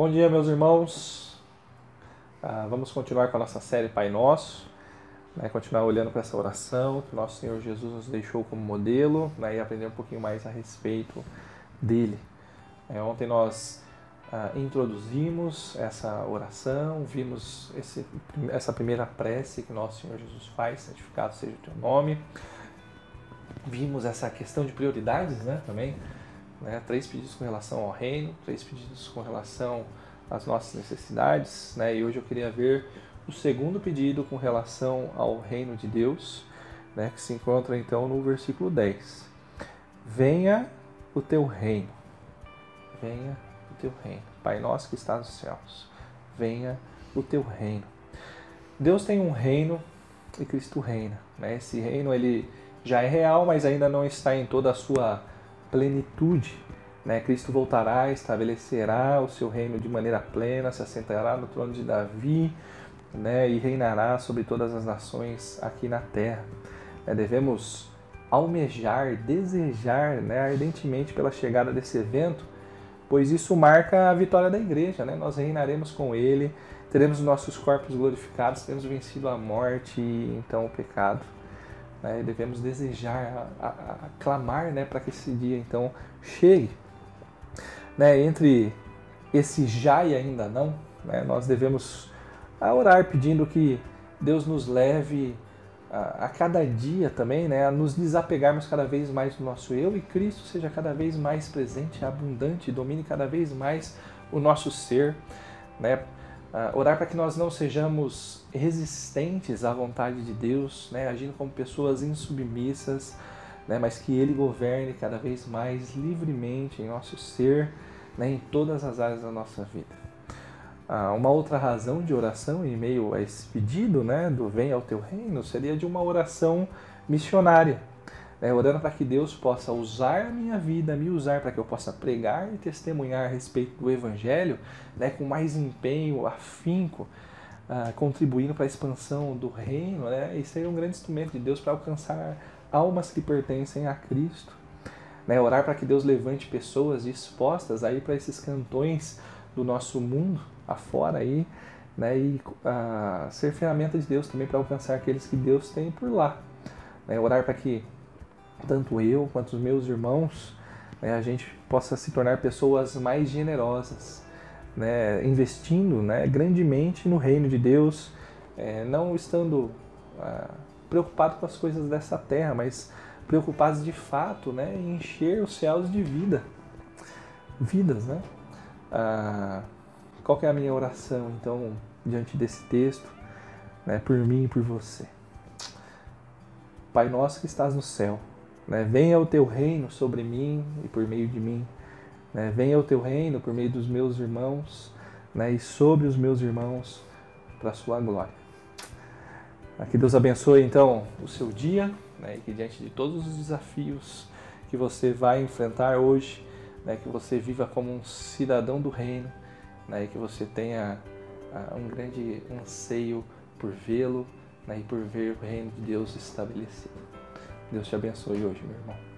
Bom dia, meus irmãos. Ah, vamos continuar com a nossa série Pai Nosso, né, continuar olhando para essa oração que nosso Senhor Jesus nos deixou como modelo né, e aprender um pouquinho mais a respeito dele. É, ontem nós ah, introduzimos essa oração, vimos esse, essa primeira prece que nosso Senhor Jesus faz, santificado seja o teu nome. Vimos essa questão de prioridades né, também né? Três pedidos com relação ao reino, três pedidos com relação às nossas necessidades. Né? E hoje eu queria ver o segundo pedido com relação ao reino de Deus, né? que se encontra então no versículo 10. Venha o teu reino, venha o teu reino. Pai nosso que está nos céus, venha o teu reino. Deus tem um reino e Cristo reina. Né? Esse reino ele já é real, mas ainda não está em toda a sua plenitude. Né? Cristo voltará, estabelecerá o seu reino de maneira plena, se assentará no trono de Davi né? e reinará sobre todas as nações aqui na terra. É, devemos almejar, desejar né? ardentemente pela chegada desse evento, pois isso marca a vitória da igreja. Né? Nós reinaremos com Ele, teremos nossos corpos glorificados, teremos vencido a morte e então o pecado. Né? Devemos desejar, clamar né, para que esse dia então chegue. Né? Entre esse já e ainda não, né, nós devemos orar pedindo que Deus nos leve a, a, cada dia também, né, a nos desapegarmos cada vez mais do nosso eu e Cristo seja cada vez mais presente, abundante, domine cada vez mais o nosso ser, né, Uh, orar para que nós não sejamos resistentes à vontade de Deus, né, agindo como pessoas insubmissas, né, mas que Ele governe cada vez mais livremente em nosso ser, né, em todas as áreas da nossa vida. Uh, uma outra razão de oração em meio a esse pedido né, do Venha ao Teu Reino seria de uma oração missionária né, orando para que Deus possa usar a minha vida, me usar para que eu possa pregar e testemunhar a respeito do Evangelho né, com mais empenho, afinco, uh, contribuindo para a expansão do reino. Né, e ser um grande instrumento de Deus para alcançar almas que pertencem a Cristo. Né, orar para que Deus levante pessoas dispostas aí para esses cantões do nosso mundo afora aí, né, e uh, ser ferramenta de Deus também para alcançar aqueles que Deus tem por lá. Né, orar para que tanto eu quanto os meus irmãos, né, a gente possa se tornar pessoas mais generosas, né, investindo né, grandemente no reino de Deus, é, não estando ah, preocupado com as coisas dessa terra, mas preocupados de fato né, em encher os céus de vida, vidas. Né? Ah, qual é a minha oração, então, diante desse texto, né, por mim e por você? Pai nosso que estás no céu, né? Venha o teu reino sobre mim e por meio de mim. Né? Venha o teu reino por meio dos meus irmãos né? e sobre os meus irmãos para a sua glória. Que Deus abençoe então o seu dia né? e que diante de todos os desafios que você vai enfrentar hoje, né? que você viva como um cidadão do reino né? e que você tenha uh, um grande anseio por vê-lo né? e por ver o reino de Deus estabelecido. Deus te abençoe hoje, meu irmão.